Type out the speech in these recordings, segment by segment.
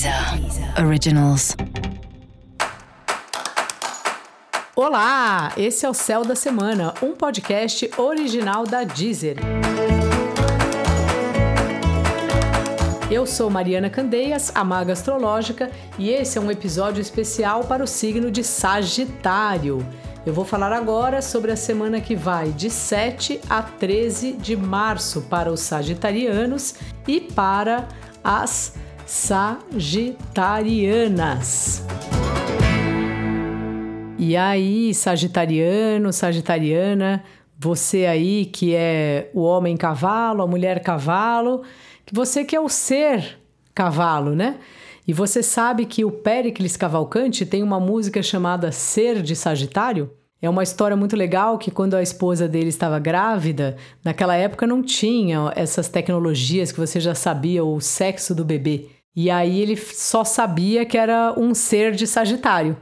Deezer Originals. Olá, esse é o Céu da Semana, um podcast original da Deezer. Eu sou Mariana Candeias, a maga astrológica, e esse é um episódio especial para o signo de Sagitário. Eu vou falar agora sobre a semana que vai de 7 a 13 de março para os sagitarianos e para as sagitarianas. E aí, sagitariano, sagitariana, você aí que é o homem cavalo, a mulher cavalo, você que é o ser cavalo, né? E você sabe que o Péricles Cavalcante tem uma música chamada Ser de Sagitário? É uma história muito legal que quando a esposa dele estava grávida, naquela época não tinha essas tecnologias que você já sabia o sexo do bebê. E aí ele só sabia que era um ser de Sagitário.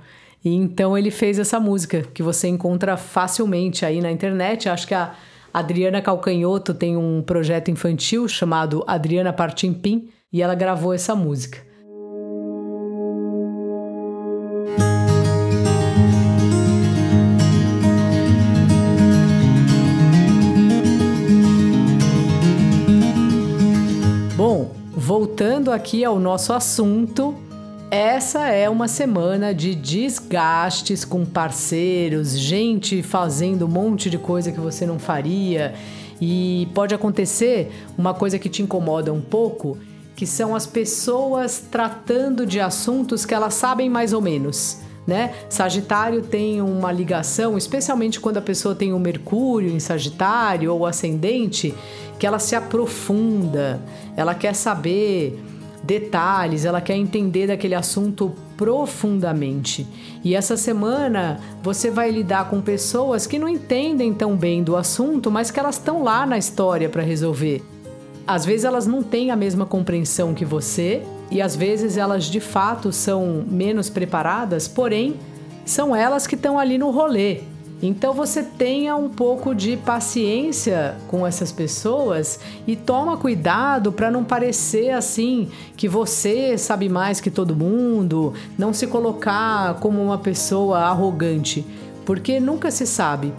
E então ele fez essa música que você encontra facilmente aí na internet. Acho que a Adriana Calcanhoto tem um projeto infantil chamado Adriana Partimpim e ela gravou essa música. Bom, voltando aqui ao nosso assunto, essa é uma semana de desgastes com parceiros, gente fazendo um monte de coisa que você não faria. E pode acontecer uma coisa que te incomoda um pouco, que são as pessoas tratando de assuntos que elas sabem mais ou menos. Né? Sagitário tem uma ligação, especialmente quando a pessoa tem o Mercúrio em Sagitário ou ascendente, que ela se aprofunda, ela quer saber detalhes, ela quer entender daquele assunto profundamente. E essa semana você vai lidar com pessoas que não entendem tão bem do assunto, mas que elas estão lá na história para resolver. Às vezes elas não têm a mesma compreensão que você, e às vezes elas de fato são menos preparadas, porém são elas que estão ali no rolê. Então você tenha um pouco de paciência com essas pessoas e toma cuidado para não parecer assim que você sabe mais que todo mundo, não se colocar como uma pessoa arrogante, porque nunca se sabe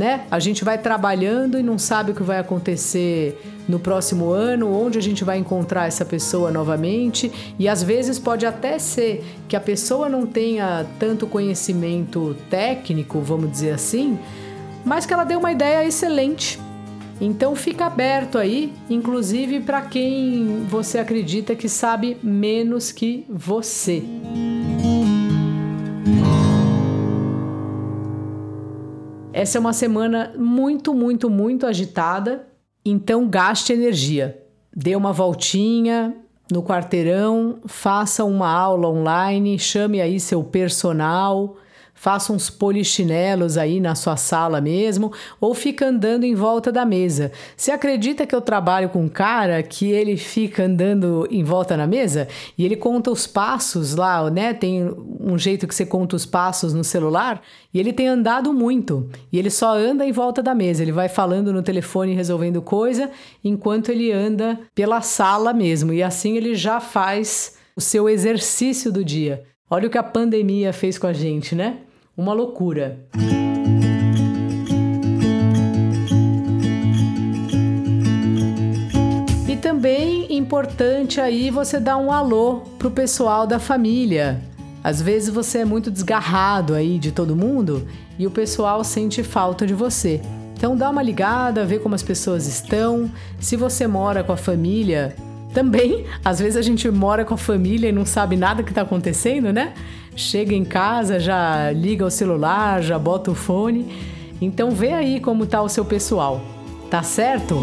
né? A gente vai trabalhando e não sabe o que vai acontecer no próximo ano, onde a gente vai encontrar essa pessoa novamente, e às vezes pode até ser que a pessoa não tenha tanto conhecimento técnico, vamos dizer assim, mas que ela dê uma ideia excelente. Então fica aberto aí, inclusive para quem você acredita que sabe menos que você. Essa é uma semana muito, muito, muito agitada, então gaste energia. Dê uma voltinha no quarteirão, faça uma aula online, chame aí seu personal faça uns polichinelos aí na sua sala mesmo, ou fica andando em volta da mesa. Você acredita que eu trabalho com um cara que ele fica andando em volta na mesa e ele conta os passos lá, né? Tem um jeito que você conta os passos no celular e ele tem andado muito e ele só anda em volta da mesa. Ele vai falando no telefone resolvendo coisa enquanto ele anda pela sala mesmo e assim ele já faz o seu exercício do dia. Olha o que a pandemia fez com a gente, né? Uma loucura. E também importante aí você dar um alô pro pessoal da família. Às vezes você é muito desgarrado aí de todo mundo e o pessoal sente falta de você. Então dá uma ligada, vê como as pessoas estão. Se você mora com a família, também, às vezes a gente mora com a família e não sabe nada que está acontecendo, né? Chega em casa, já liga o celular, já bota o fone. Então vê aí como tá o seu pessoal. Tá certo?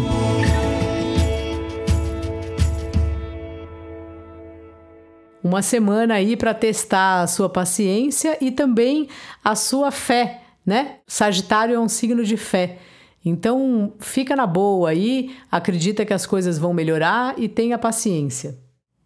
Uma semana aí para testar a sua paciência e também a sua fé, né? Sagitário é um signo de fé. Então, fica na boa aí, acredita que as coisas vão melhorar e tenha paciência.